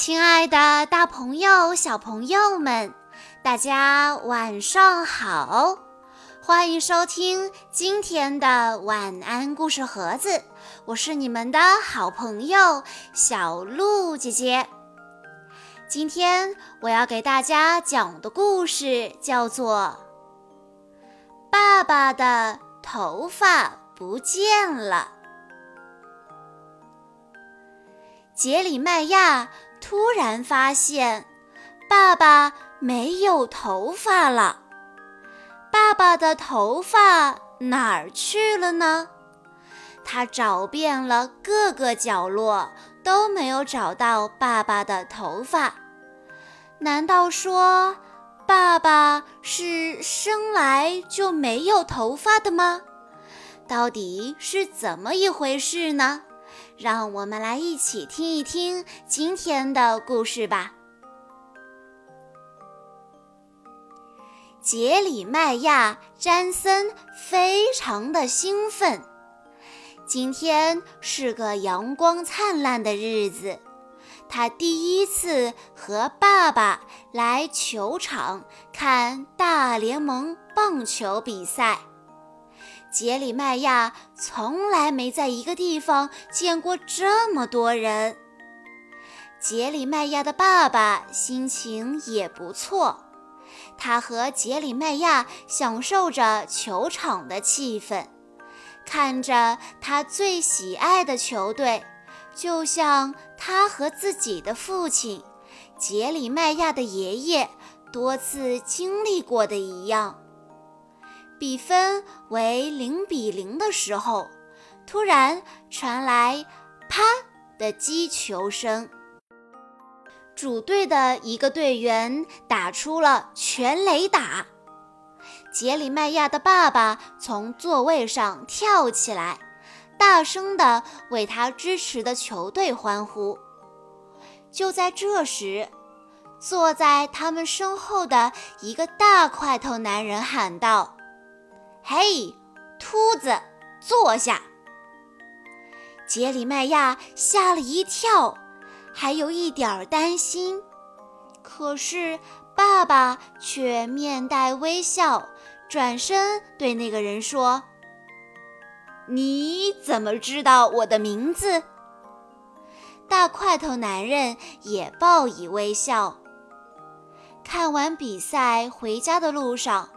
亲爱的，大朋友、小朋友们，大家晚上好！欢迎收听今天的晚安故事盒子，我是你们的好朋友小鹿姐姐。今天我要给大家讲的故事叫做《爸爸的头发不见了》。杰里麦亚。突然发现，爸爸没有头发了。爸爸的头发哪儿去了呢？他找遍了各个角落，都没有找到爸爸的头发。难道说，爸爸是生来就没有头发的吗？到底是怎么一回事呢？让我们来一起听一听今天的故事吧。杰里麦亚·詹森非常的兴奋，今天是个阳光灿烂的日子，他第一次和爸爸来球场看大联盟棒球比赛。杰里麦亚从来没在一个地方见过这么多人。杰里麦亚的爸爸心情也不错，他和杰里麦亚享受着球场的气氛，看着他最喜爱的球队，就像他和自己的父亲杰里麦亚的爷爷多次经历过的一样。比分为零比零的时候，突然传来“啪”的击球声。主队的一个队员打出了全垒打。杰里麦亚的爸爸从座位上跳起来，大声地为他支持的球队欢呼。就在这时，坐在他们身后的一个大块头男人喊道。嘿，秃子，坐下！杰里麦亚吓了一跳，还有一点担心。可是爸爸却面带微笑，转身对那个人说：“你怎么知道我的名字？”大块头男人也报以微笑。看完比赛回家的路上。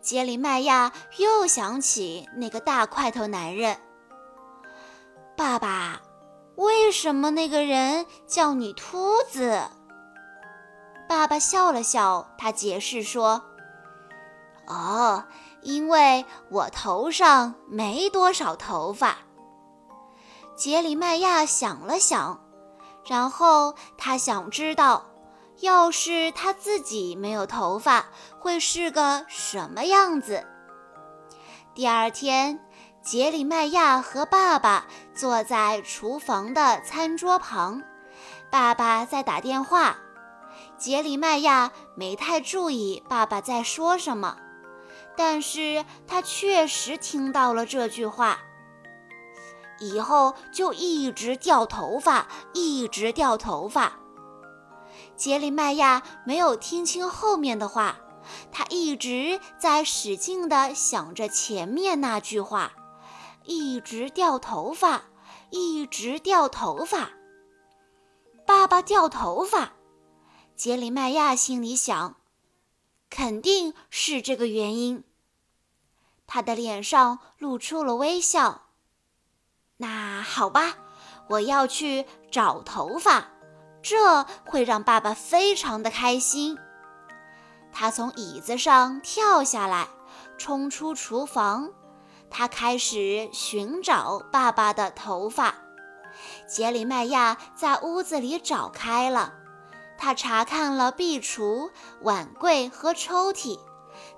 杰里迈亚又想起那个大块头男人。爸爸，为什么那个人叫你秃子？爸爸笑了笑，他解释说：“哦，因为我头上没多少头发。”杰里迈亚想了想，然后他想知道。要是他自己没有头发，会是个什么样子？第二天，杰里麦亚和爸爸坐在厨房的餐桌旁，爸爸在打电话。杰里麦亚没太注意爸爸在说什么，但是他确实听到了这句话：“以后就一直掉头发，一直掉头发。”杰里麦亚没有听清后面的话，他一直在使劲地想着前面那句话：“一直掉头发，一直掉头发。”爸爸掉头发，杰里麦亚心里想，肯定是这个原因。他的脸上露出了微笑。那好吧，我要去找头发。这会让爸爸非常的开心。他从椅子上跳下来，冲出厨房。他开始寻找爸爸的头发。杰里麦亚在屋子里找开了。他查看了壁橱、碗柜和抽屉。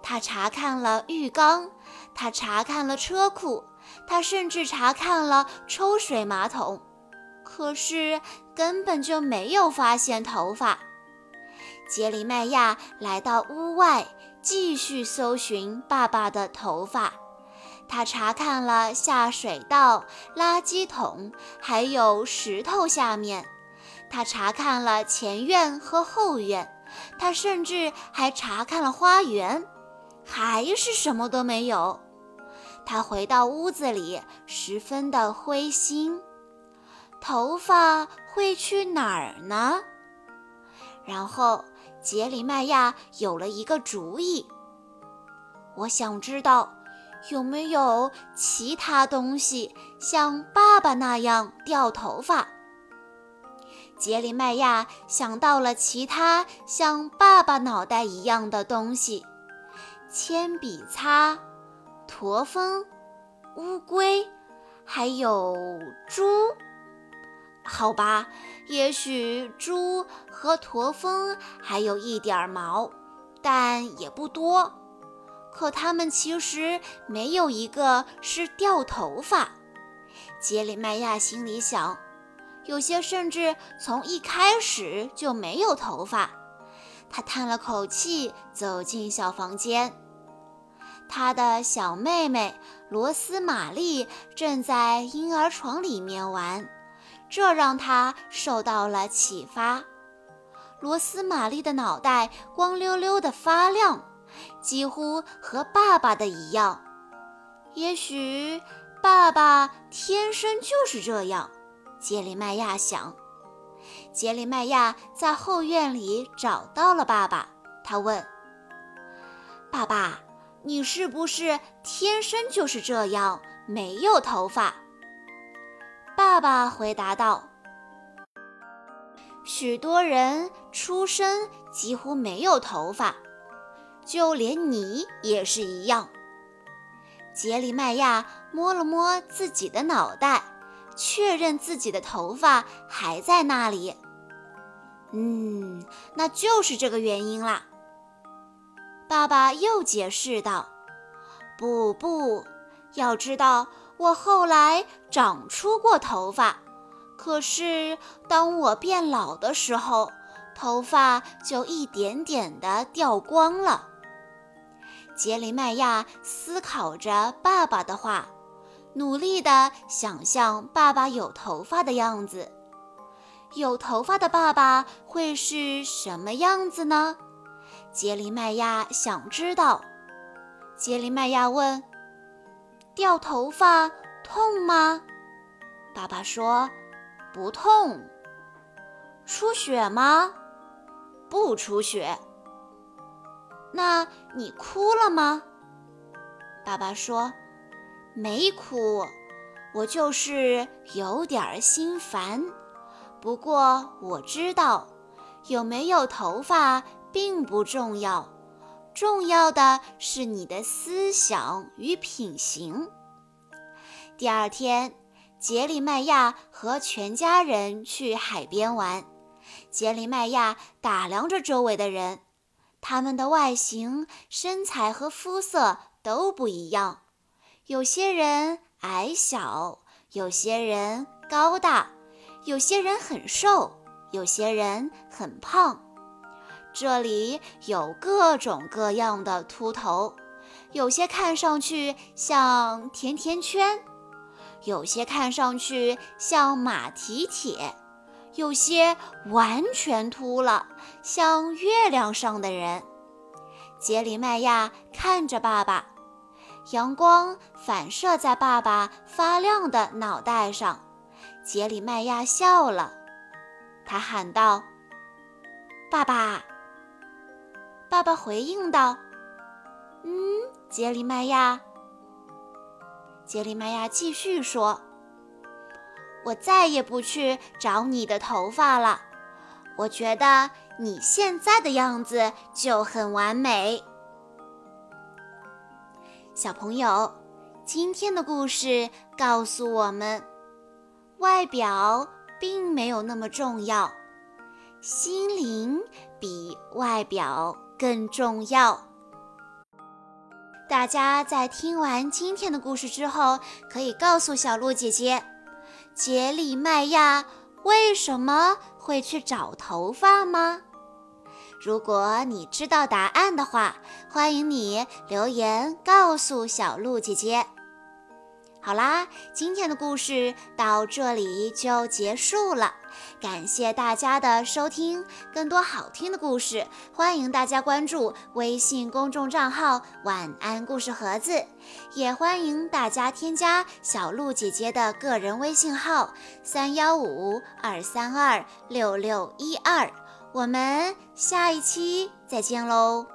他查看了浴缸。他查看了车库。他甚至查看了抽水马桶。可是根本就没有发现头发。杰里麦亚来到屋外，继续搜寻爸爸的头发。他查看了下水道、垃圾桶，还有石头下面。他查看了前院和后院，他甚至还查看了花园，还是什么都没有。他回到屋子里，十分的灰心。头发会去哪儿呢？然后杰里麦亚有了一个主意。我想知道有没有其他东西像爸爸那样掉头发。杰里麦亚想到了其他像爸爸脑袋一样的东西：铅笔擦、驼峰、乌龟，还有猪。好吧，也许猪和驼峰还有一点毛，但也不多。可它们其实没有一个是掉头发。杰里麦亚心里想，有些甚至从一开始就没有头发。他叹了口气，走进小房间。他的小妹妹罗斯玛丽正在婴儿床里面玩。这让他受到了启发。罗斯玛丽的脑袋光溜溜的发亮，几乎和爸爸的一样。也许爸爸天生就是这样，杰里麦亚想。杰里麦亚在后院里找到了爸爸，他问：“爸爸，你是不是天生就是这样，没有头发？”爸爸回答道：“许多人出生几乎没有头发，就连你也是一样。”杰里麦亚摸了摸自己的脑袋，确认自己的头发还在那里。嗯，那就是这个原因啦。爸爸又解释道：“不不，要知道。”我后来长出过头发，可是当我变老的时候，头发就一点点的掉光了。杰里麦亚思考着爸爸的话，努力地想象爸爸有头发的样子。有头发的爸爸会是什么样子呢？杰里麦亚想知道。杰里麦亚问。掉头发痛吗？爸爸说不痛。出血吗？不出血。那你哭了吗？爸爸说没哭，我就是有点心烦。不过我知道，有没有头发并不重要。重要的是你的思想与品行。第二天，杰里麦亚和全家人去海边玩。杰里麦亚打量着周围的人，他们的外形、身材和肤色都不一样。有些人矮小，有些人高大，有些人很瘦，有些人很胖。这里有各种各样的秃头，有些看上去像甜甜圈，有些看上去像马蹄铁，有些完全秃了，像月亮上的人。杰里麦亚看着爸爸，阳光反射在爸爸发亮的脑袋上。杰里麦亚笑了，他喊道：“爸爸。”爸爸回应道：“嗯，杰里麦亚。”杰里麦亚继续说：“我再也不去找你的头发了，我觉得你现在的样子就很完美。”小朋友，今天的故事告诉我们，外表并没有那么重要，心灵比外表。更重要。大家在听完今天的故事之后，可以告诉小鹿姐姐，杰里麦亚为什么会去找头发吗？如果你知道答案的话，欢迎你留言告诉小鹿姐姐。好啦，今天的故事到这里就结束了。感谢大家的收听，更多好听的故事，欢迎大家关注微信公众账号“晚安故事盒子”，也欢迎大家添加小鹿姐姐的个人微信号三幺五二三二六六一二。我们下一期再见喽！